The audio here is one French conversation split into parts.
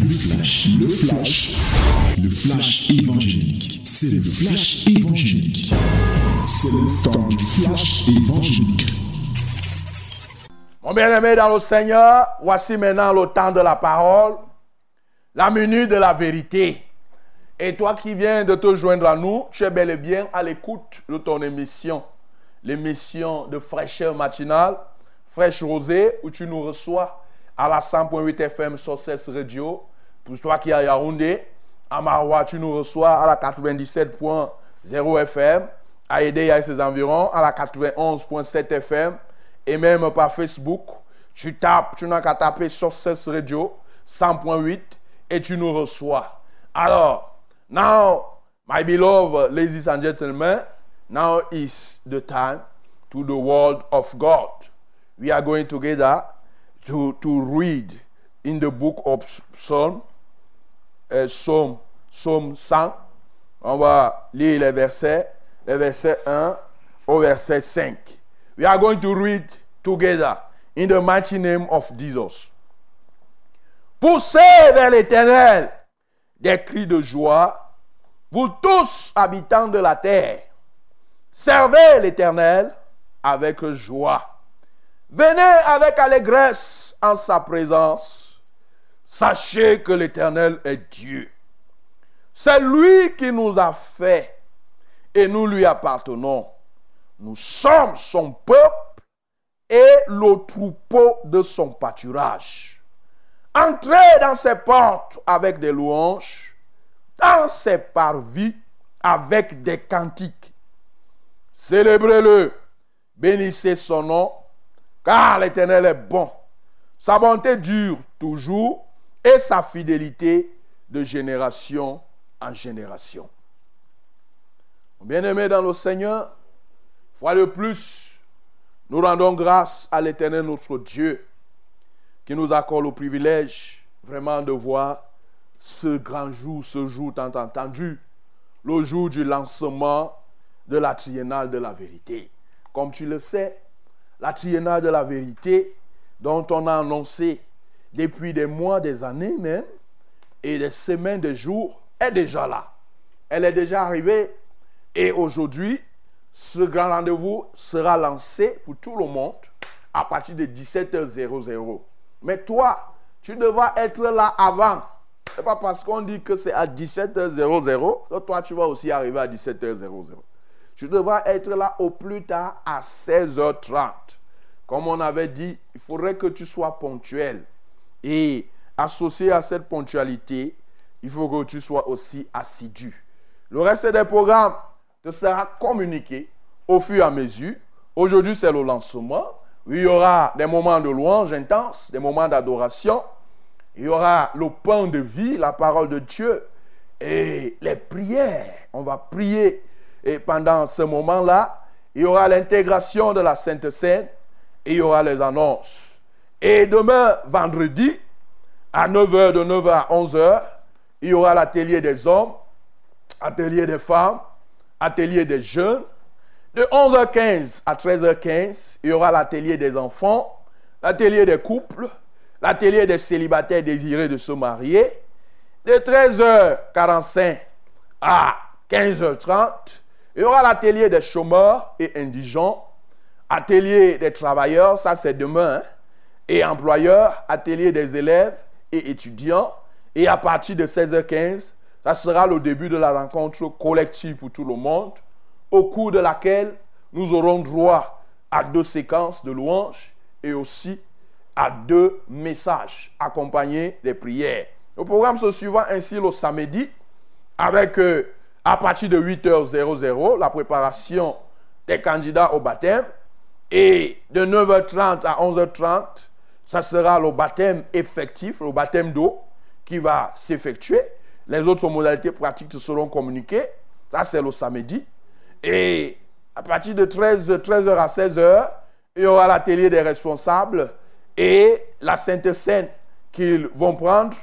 Le flash, le flash, le flash évangélique. C'est le flash évangélique. C'est le temps du flash évangélique. Mon bien-aimé dans le Seigneur, voici maintenant le temps de la parole, la minute de la vérité. Et toi qui viens de te joindre à nous, tu es bel et bien à l'écoute de ton émission, l'émission de fraîcheur matinale, fraîche rosée, où tu nous reçois à la 100.8 FM sur 16 Radio. Pour toi qui es à Yaoundé, à Maroua, tu nous reçois à la 97.0 FM, à Edea et ses environs, à la 91.7 FM, et même par Facebook. Tu tapes, tu n'as qu'à taper sur 16 Radio 100.8 et tu nous reçois. Alors, now, my beloved ladies and gentlemen, now is the time to the word of God. We are going together to, to read in the book of Psalm, uh, Psalm, Psalm 100. On va lire les versets, les versets 1 au verset 5. We are going to read together in the mighty name of Jesus. Poussez vers l'éternel des cris de joie, vous tous habitants de la terre. Servez l'éternel avec joie. Venez avec allégresse en sa présence. Sachez que l'Éternel est Dieu. C'est lui qui nous a fait et nous lui appartenons. Nous sommes son peuple et le troupeau de son pâturage. Entrez dans ses portes avec des louanges, dans ses parvis avec des cantiques. Célébrez-le, bénissez son nom car l'Éternel est bon. Sa bonté dure toujours et sa fidélité de génération en génération. Bien-aimés dans le Seigneur, fois de plus, nous rendons grâce à l'Éternel notre Dieu qui nous accorde le privilège vraiment de voir ce grand jour, ce jour tant entendu, le jour du lancement de la triennale de la vérité. Comme tu le sais, la triennale de la vérité dont on a annoncé depuis des mois, des années même, et des semaines, des jours, est déjà là. Elle est déjà arrivée et aujourd'hui, ce grand rendez-vous sera lancé pour tout le monde à partir de 17h00. Mais toi, tu devras être là avant. Ce n'est pas parce qu'on dit que c'est à 17h00 que toi, tu vas aussi arriver à 17h00. Tu devras être là au plus tard à 16h30. Comme on avait dit, il faudrait que tu sois ponctuel. Et associé à cette ponctualité, il faut que tu sois aussi assidu. Le reste des programmes te sera communiqué au fur et à mesure. Aujourd'hui, c'est le lancement. Il y aura des moments de louange intense, des moments d'adoration. Il y aura le pain de vie, la parole de Dieu et les prières. On va prier et pendant ce moment-là, il y aura l'intégration de la Sainte Seine il y aura les annonces. Et demain, vendredi, à 9h, de 9h à 11h, il y aura l'atelier des hommes, atelier des femmes, atelier des jeunes. De 11h15 à 13h15, il y aura l'atelier des enfants, l'atelier des couples, l'atelier des célibataires désirés de se marier. De 13h45 à 15h30, il y aura l'atelier des chômeurs et indigents, atelier des travailleurs, ça c'est demain, hein, et employeurs, atelier des élèves et étudiants. Et à partir de 16h15, ça sera le début de la rencontre collective pour tout le monde, au cours de laquelle nous aurons droit à deux séquences de louanges et aussi à deux messages accompagnés des prières. Le programme se suivant ainsi le samedi avec euh, à partir de 8h00 la préparation des candidats au baptême et de 9h30 à 11h30 ça sera le baptême effectif, le baptême d'eau qui va s'effectuer. Les autres modalités pratiques seront communiquées. Ça, c'est le samedi. Et à partir de 13, 13h à 16h, il y aura l'atelier des responsables et la Sainte Seine qu'ils vont prendre.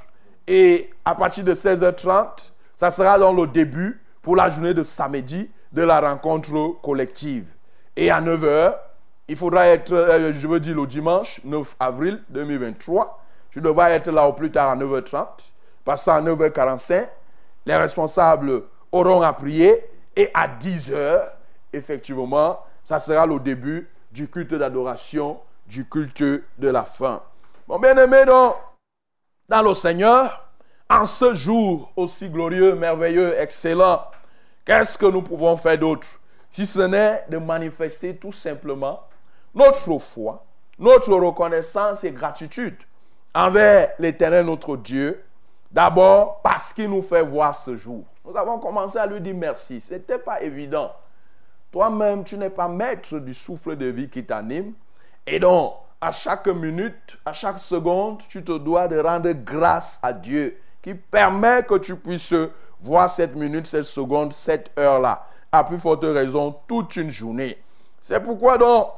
Et à partir de 16h30, ça sera dans le début pour la journée de samedi de la rencontre collective. Et à 9h, il faudra être, euh, je veux dire le dimanche 9 avril 2023, je devrais être là au plus tard à 9h30 passant à 9h45, les responsables auront à prier. Et à 10h, effectivement, ça sera le début du culte d'adoration, du culte de la fin. Mon bien-aimé, donc, dans le Seigneur, en ce jour aussi glorieux, merveilleux, excellent, qu'est-ce que nous pouvons faire d'autre? Si ce n'est de manifester tout simplement notre foi, notre reconnaissance et gratitude envers l'Éternel notre Dieu, d'abord parce qu'il nous fait voir ce jour. Nous avons commencé à lui dire merci. Ce n'était pas évident. Toi-même, tu n'es pas maître du souffle de vie qui t'anime. Et donc, à chaque minute, à chaque seconde, tu te dois de rendre grâce à Dieu qui permet que tu puisses voir cette minute, cette seconde, cette heure-là. À plus forte raison, toute une journée. C'est pourquoi donc,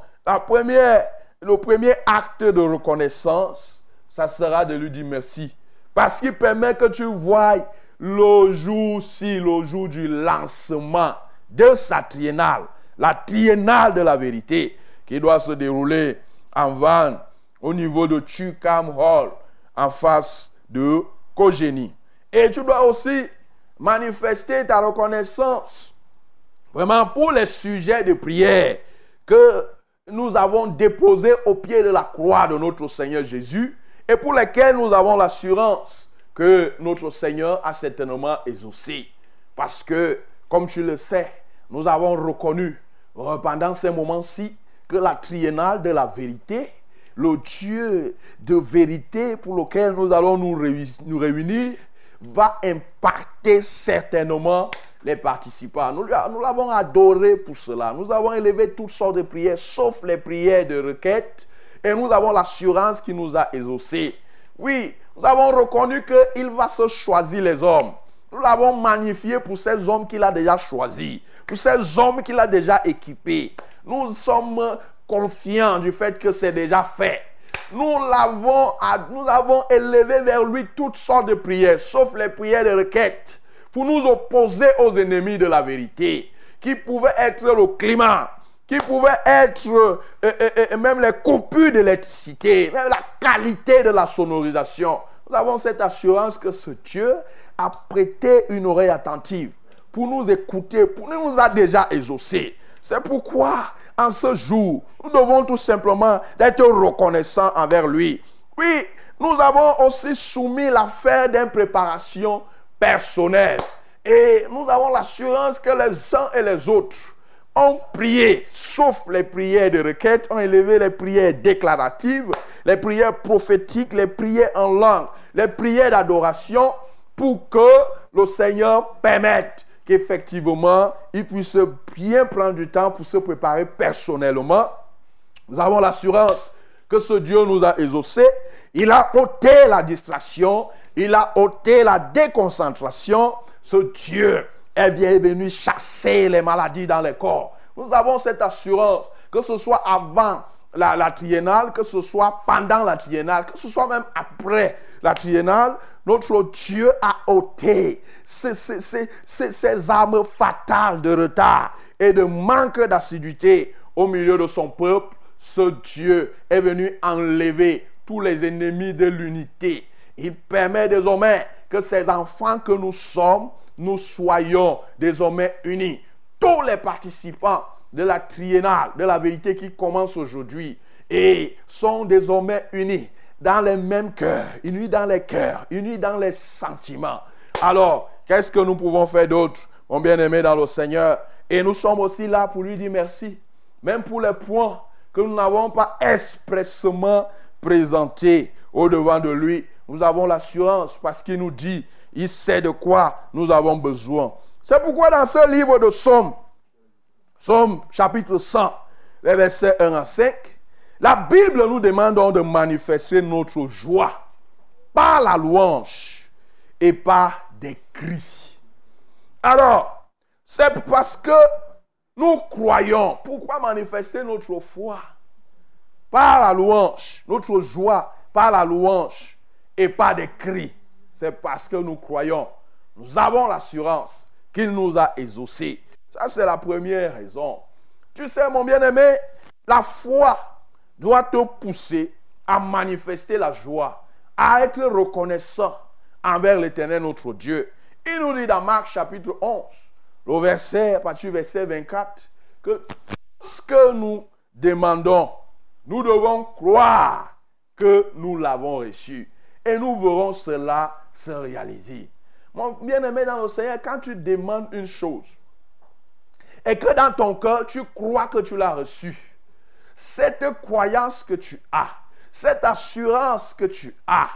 le premier acte de reconnaissance, ça sera de lui dire merci. Parce qu'il permet que tu voies le jour-ci, le jour du lancement de sa triennale, la triennale de la vérité, qui doit se dérouler en Vannes, au niveau de Chukam Hall, en face de Kogeni. Et tu dois aussi manifester ta reconnaissance vraiment pour les sujets de prière que nous avons déposés au pied de la croix de notre Seigneur Jésus et pour lesquels nous avons l'assurance que notre Seigneur a certainement exaucé. Parce que, comme tu le sais, nous avons reconnu pendant ces moments-ci que la triennale de la vérité, le Dieu de vérité pour lequel nous allons nous réunir, va impacter certainement les participants. Nous, nous l'avons adoré pour cela. Nous avons élevé toutes sortes de prières, sauf les prières de requête. Et nous avons l'assurance qu'il nous a exaucés. Oui, nous avons reconnu qu'il va se choisir les hommes. Nous l'avons magnifié pour ces hommes qu'il a déjà choisis, pour ces hommes qu'il a déjà équipés. Nous sommes confiants du fait que c'est déjà fait. Nous l'avons, nous avons élevé vers lui toutes sortes de prières, sauf les prières de requête, pour nous opposer aux ennemis de la vérité, qui pouvaient être le climat, qui pouvaient être euh, euh, euh, même les coupures d'électricité, même la qualité de la sonorisation. Nous avons cette assurance que ce Dieu a prêté une oreille attentive pour nous écouter, pour nous a déjà exaucés. C'est pourquoi, en ce jour, nous devons tout simplement être reconnaissants envers lui. Oui, nous avons aussi soumis l'affaire d'une personnelle. Et nous avons l'assurance que les uns et les autres ont prié, sauf les prières de requête, ont élevé les prières déclaratives, les prières prophétiques, les prières en langue, les prières d'adoration, pour que le Seigneur permette qu'effectivement, il puisse bien prendre du temps pour se préparer personnellement. Nous avons l'assurance que ce Dieu nous a exaucés. Il a ôté la distraction, il a ôté la déconcentration. Ce Dieu est bien venu chasser les maladies dans les corps. Nous avons cette assurance, que ce soit avant la, triennale, que ce soit pendant la triennale, que ce soit même après la triennale, notre Dieu a ôté ces, ces, armes fatales de retard et de manque d'assiduité au milieu de son peuple. Ce Dieu est venu enlever tous les ennemis de l'unité. Il permet désormais que ces enfants que nous sommes, nous soyons désormais unis. Tous les participants de la triennale, de la vérité qui commence aujourd'hui, et sont désormais unis dans les mêmes cœurs, unis dans les cœurs, unis dans les sentiments. Alors, qu'est-ce que nous pouvons faire d'autre, mon bien-aimé dans le Seigneur? Et nous sommes aussi là pour lui dire merci, même pour les points nous n'avons pas expressément présentés au devant de lui. Nous avons l'assurance parce qu'il nous dit, il sait de quoi nous avons besoin. C'est pourquoi dans ce livre de Somme, Somme chapitre 100, les versets 1 à 5, la Bible nous demande de manifester notre joie par la louange et par des cris. Alors, c'est parce que nous croyons. Pourquoi manifester notre foi? Par la louange, notre joie par la louange et par des cris C'est parce que nous croyons. Nous avons l'assurance qu'il nous a exaucés. Ça, c'est la première raison. Tu sais, mon bien-aimé, la foi doit te pousser à manifester la joie, à être reconnaissant envers l'éternel notre Dieu. Il nous dit dans Marc chapitre 11, le verset, à partir du verset 24, que ce que nous demandons, nous devons croire que nous l'avons reçu. Et nous verrons cela se réaliser. Mon bien-aimé dans le Seigneur, quand tu demandes une chose et que dans ton cœur, tu crois que tu l'as reçu, cette croyance que tu as, cette assurance que tu as,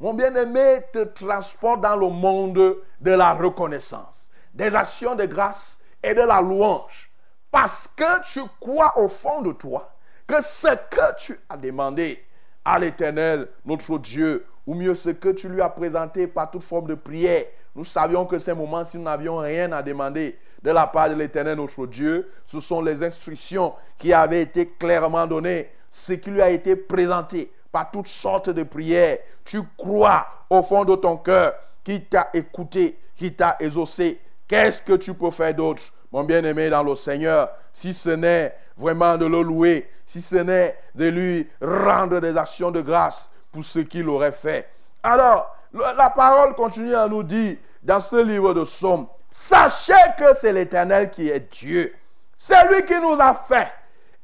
mon bien-aimé, te transporte dans le monde de la reconnaissance, des actions de grâce et de la louange. Parce que tu crois au fond de toi que ce que tu as demandé à l'Éternel, notre Dieu, ou mieux ce que tu lui as présenté par toute forme de prière, nous savions que ces moments, si nous n'avions rien à demander de la part de l'Éternel, notre Dieu, ce sont les instructions qui avaient été clairement données, ce qui lui a été présenté par toutes sortes de prières. Tu crois au fond de ton cœur qui t'a écouté, qui t'a exaucé. Qu'est-ce que tu peux faire d'autre mon bien-aimé dans le Seigneur, si ce n'est vraiment de le louer, si ce n'est de lui rendre des actions de grâce pour ce qu'il aurait fait? Alors, la parole continue à nous dire dans ce livre de Psaumes, sachez que c'est l'Éternel qui est Dieu. C'est lui qui nous a fait.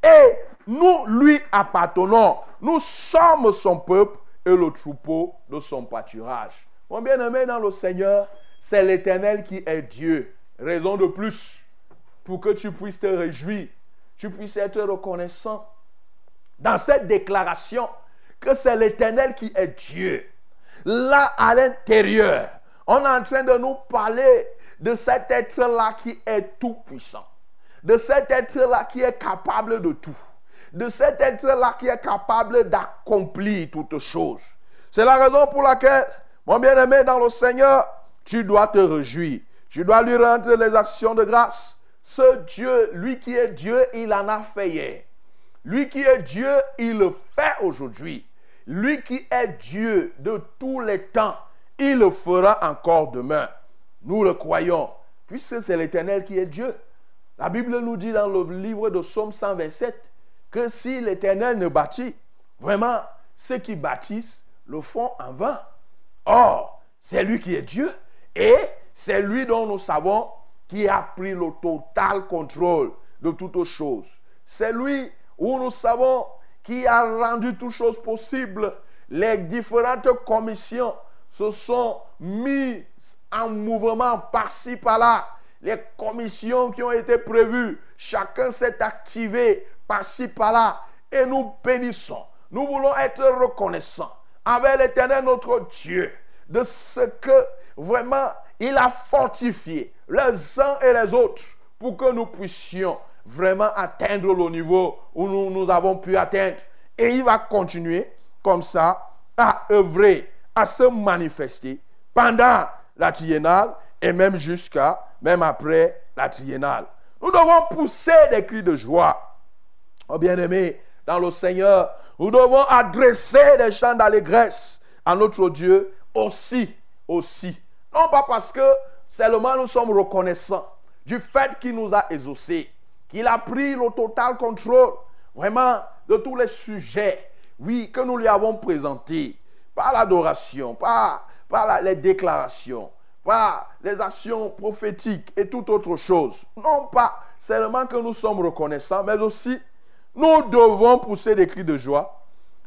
Et nous lui appartenons. Nous sommes son peuple et le troupeau de son pâturage. Mon bien-aimé dans le Seigneur, c'est l'Éternel qui est Dieu. Raison de plus pour que tu puisses te réjouir, tu puisses être reconnaissant dans cette déclaration que c'est l'Éternel qui est Dieu. Là, à l'intérieur, on est en train de nous parler de cet être-là qui est tout puissant, de cet être-là qui est capable de tout, de cet être-là qui est capable d'accomplir toutes choses. C'est la raison pour laquelle, mon bien-aimé dans le Seigneur, tu dois te réjouir. Tu dois lui rendre les actions de grâce. Ce Dieu, lui qui est Dieu, il en a fait hier. Lui qui est Dieu, il le fait aujourd'hui. Lui qui est Dieu de tous les temps, il le fera encore demain. Nous le croyons, puisque c'est l'Éternel qui est Dieu. La Bible nous dit dans le livre de Psaume 127 que si l'Éternel ne bâtit, vraiment, ceux qui bâtissent le font en vain. Or, c'est lui qui est Dieu et c'est lui dont nous savons qui a pris le total contrôle de toutes choses. C'est lui où nous savons qui a rendu toutes choses possibles. Les différentes commissions se sont mises en mouvement par-ci, par-là. Les commissions qui ont été prévues, chacun s'est activé par-ci, par-là. Et nous bénissons. Nous voulons être reconnaissants envers l'Éternel notre Dieu de ce que vraiment il a fortifié les uns et les autres pour que nous puissions vraiment atteindre le niveau où nous, avons pu atteindre. Et il va continuer comme ça à œuvrer, à se manifester pendant la triennale et même jusqu'à, même après la triennale. Nous devons pousser des cris de joie. Oh bien-aimé, dans le Seigneur, nous devons adresser des chants d'allégresse à notre Dieu aussi, aussi. Non pas parce que seulement nous sommes reconnaissants du fait qu'il nous a exaucés, qu'il a pris le total contrôle vraiment de tous les sujets, oui, que nous lui avons présentés par l'adoration, par, les déclarations, par les actions prophétiques et toute autre chose. Non pas seulement que nous sommes reconnaissants, mais aussi nous devons pousser des cris de joie,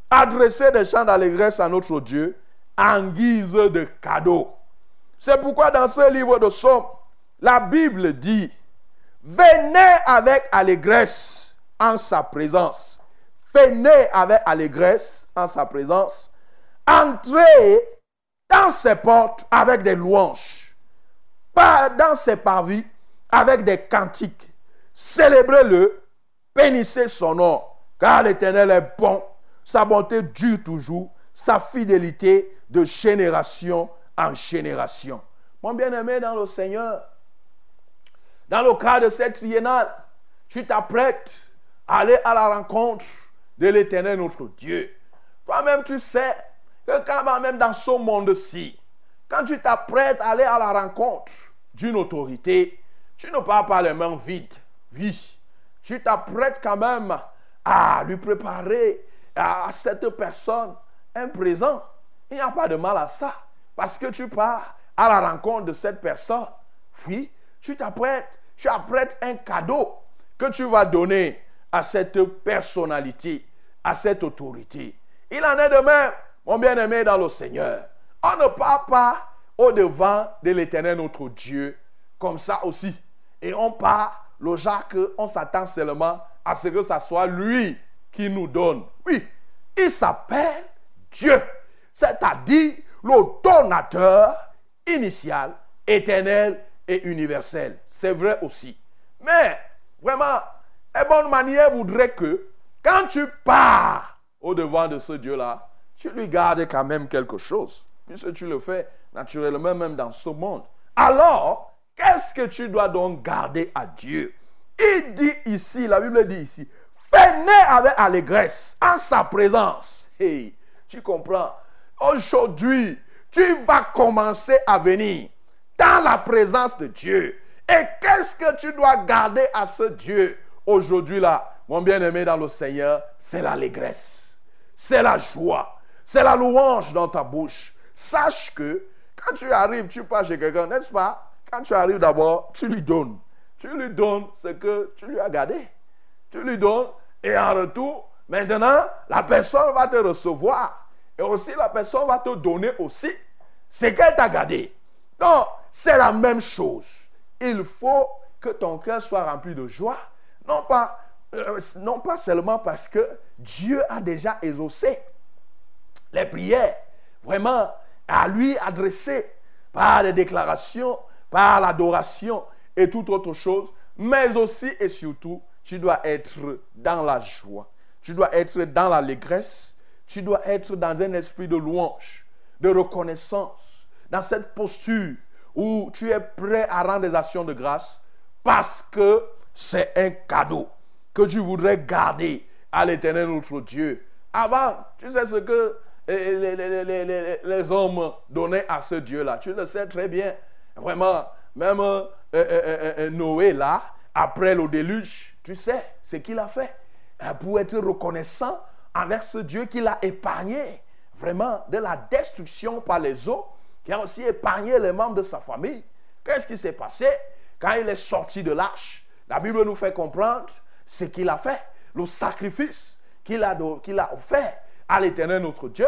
adresser des chants d'allégresse à notre Dieu en guise de cadeau. C'est pourquoi dans ce livre de Somme, la Bible dit, venez avec allégresse en sa présence. Venez avec allégresse en sa présence. Entrez dans ses portes avec des louanges. Dans ses parvis avec des cantiques. Célébrez-le, bénissez son nom, car l'Éternel est bon. Sa bonté dure toujours, sa fidélité de génération en génération. Mon bien-aimé dans le Seigneur, dans le cas de cette triennale, tu t'apprêtes à aller à la rencontre de l'Éternel notre Dieu. Toi-même, tu sais que quand même dans ce monde-ci, quand tu t'apprêtes à aller à la rencontre d'une autorité, tu ne pars pas les mains vides. Oui, tu t'apprêtes quand même à lui préparer à cette personne un présent. Il n'y a pas de mal à ça. Parce que tu pars à la rencontre de cette personne, oui, tu t'apprêtes, tu apprêtes un cadeau que tu vas donner à cette personnalité, à cette autorité. Il en est de même, mon bien-aimé dans le Seigneur. On ne part pas au-devant de l'éternel notre Dieu comme ça aussi. Et on part le genre qu'on s'attend seulement à ce que ce soit lui qui nous donne. Oui, il s'appelle Dieu, c'est-à-dire le donateur initial, éternel et universel. C'est vrai aussi. Mais, vraiment, une bonne manière voudrait que quand tu pars au-devant de ce Dieu-là, tu lui gardes quand même quelque chose. Puisque tu le fais naturellement même dans ce monde. Alors, qu'est-ce que tu dois donc garder à Dieu? Il dit ici, la Bible dit ici, venez avec allégresse en sa présence. Hey, tu comprends? Aujourd'hui, tu vas commencer à venir dans la présence de Dieu. Et qu'est-ce que tu dois garder à ce Dieu aujourd'hui là, mon bien-aimé dans le Seigneur C'est l'allégresse, c'est la joie, c'est la louange dans ta bouche. Sache que quand tu arrives, tu pars chez quelqu'un, n'est-ce pas? Quand tu arrives d'abord, tu lui donnes. Tu lui donnes ce que tu lui as gardé. Tu lui donnes et en retour, maintenant, la personne va te recevoir. Et aussi, la personne va te donner aussi ce qu'elle t'a gardé. Donc, c'est la même chose. Il faut que ton cœur soit rempli de joie. Non pas, euh, non pas seulement parce que Dieu a déjà exaucé les prières, vraiment à lui adressées par les déclarations, par l'adoration et toute autre chose, mais aussi et surtout, tu dois être dans la joie, tu dois être dans l'allégresse, tu dois être dans un esprit de louange, de reconnaissance, dans cette posture où tu es prêt à rendre des actions de grâce parce que c'est un cadeau que tu voudrais garder à l'éternel notre Dieu. Avant, tu sais ce que les, hommes donnaient à ce Dieu-là. Tu le sais très bien. Vraiment, même euh, euh, euh, Noé, là, après le déluge, tu sais ce qu'il a fait pour être reconnaissant envers ce Dieu qui l'a épargné vraiment de la destruction par les eaux, qui a aussi épargné les membres de sa famille. Qu'est-ce qui s'est passé? Quand il est sorti de l'arche La Bible nous fait comprendre ce qu'il a fait, le sacrifice qu'il a, a offert à l'éternel notre Dieu.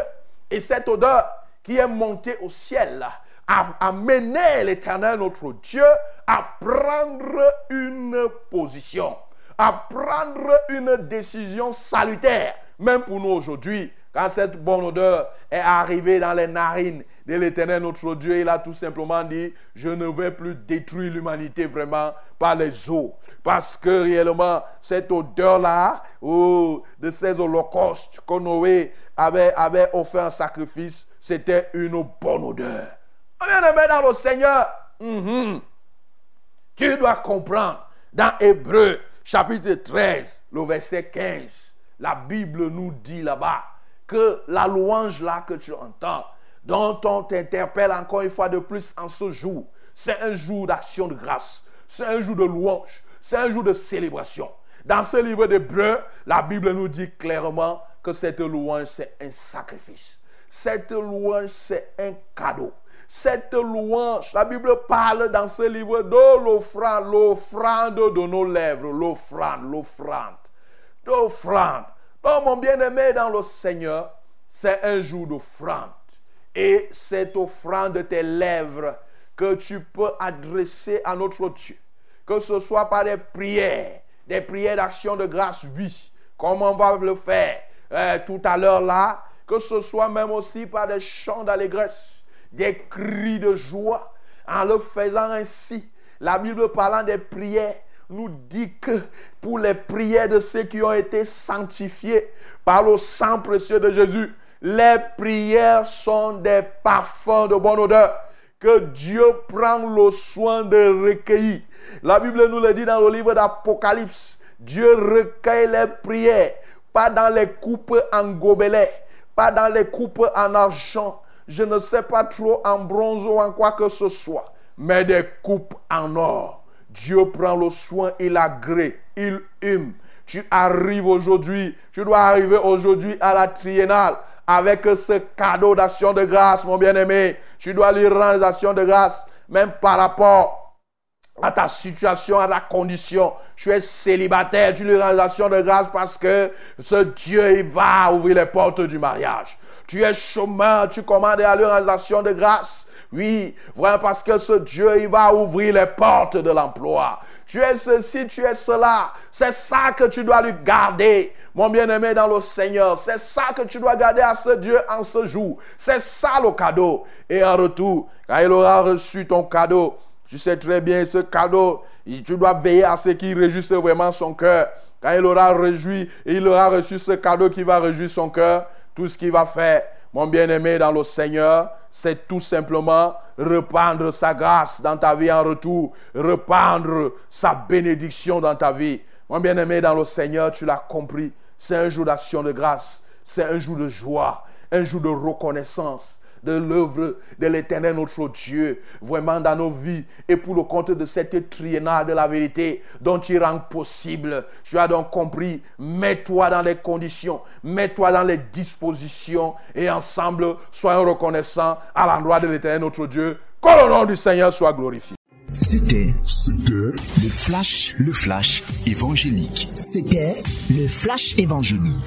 Et cette odeur qui est montée au ciel a amené l'éternel notre Dieu à prendre une position, à prendre une décision salutaire, même pour nous aujourd'hui. Quand cette bonne odeur est arrivée dans les narines de l'éternel notre Dieu, il a tout simplement dit, je ne vais plus détruire l'humanité vraiment par les eaux. Parce que réellement, cette odeur-là, oh, de ces holocaustes que Noé avait, offert un sacrifice, c'était une bonne odeur. Bien-aimé dans le Seigneur, mhm. tu dois comprendre, dans Hébreu, chapitre 13, le verset 15, la Bible nous dit là-bas que la louange là que tu entends, dont on t'interpelle encore une fois de plus en ce jour, c'est un jour d'action de grâce, c'est un jour de louange, c'est un jour de célébration. Dans ce livre d'Hébreu, la Bible nous dit clairement que cette louange, c'est un sacrifice. Cette louange, c'est un cadeau. Cette louange, la Bible parle dans ce livre de l'offrande, l'offrande de nos lèvres, l'offrande, l'offrande, l'offrande. Donc, mon bien-aimé dans le Seigneur, c'est un jour d'offrande. Et cette offrande de tes lèvres que tu peux adresser à notre Dieu que ce soit par des prières, des prières d'action de grâce, oui, comme on va le faire euh, tout à l'heure là, que ce soit même aussi par des chants d'allégresse, des cris de joie, en le faisant ainsi. La Bible parlant des prières nous dit que pour les prières de ceux qui ont été sanctifiés par le sang précieux de Jésus, les prières sont des parfums de bonne odeur que Dieu prend le soin de recueillir la Bible nous le dit dans le livre d'Apocalypse. Dieu recueille les prières, pas dans les coupes en gobelet, pas dans les coupes en argent, je ne sais pas trop en bronze ou en quoi que ce soit, mais des coupes en or. Dieu prend le soin, il agrée, il hume. Tu arrives aujourd'hui, tu dois arriver aujourd'hui à la triennale avec ce cadeau d'action de grâce, mon bien-aimé. Tu dois lui rendre action de grâce, même par rapport à ta situation, à ta condition. Tu es célibataire, tu lui rends action de grâce parce que ce Dieu, il va ouvrir les portes du mariage. Tu es chômeur, tu commandes à lui rendre de grâce. Oui, vraiment parce que ce Dieu, il va ouvrir les portes de l'emploi. Tu es ceci, tu es cela. C'est ça que tu dois lui garder, mon bien-aimé dans le Seigneur. C'est ça que tu dois garder à ce Dieu en ce jour. C'est ça le cadeau. Et en retour, quand il aura reçu ton cadeau, tu sais très bien ce cadeau, tu dois veiller à ce qui réjouisse vraiment son cœur. Quand il aura réjoui, il aura reçu ce cadeau qui va réjouir son cœur, tout ce qu'il va faire, mon bien-aimé dans le Seigneur, c'est tout simplement reprendre sa grâce dans ta vie en retour, reprendre sa bénédiction dans ta vie. Mon bien-aimé dans le Seigneur, tu l'as compris, c'est un jour d'action de grâce, c'est un jour de joie, un jour de reconnaissance de l'œuvre de l'éternel notre Dieu, vraiment dans nos vies et pour le compte de cette triennale de la vérité dont tu rends possible. Tu as donc compris, mets-toi dans les conditions, mets-toi dans les dispositions et ensemble, soyons reconnaissants à l'endroit de l'éternel notre Dieu. Que le nom du Seigneur soit glorifié. C'était C'était le flash, le flash évangélique. C'était le flash évangélique.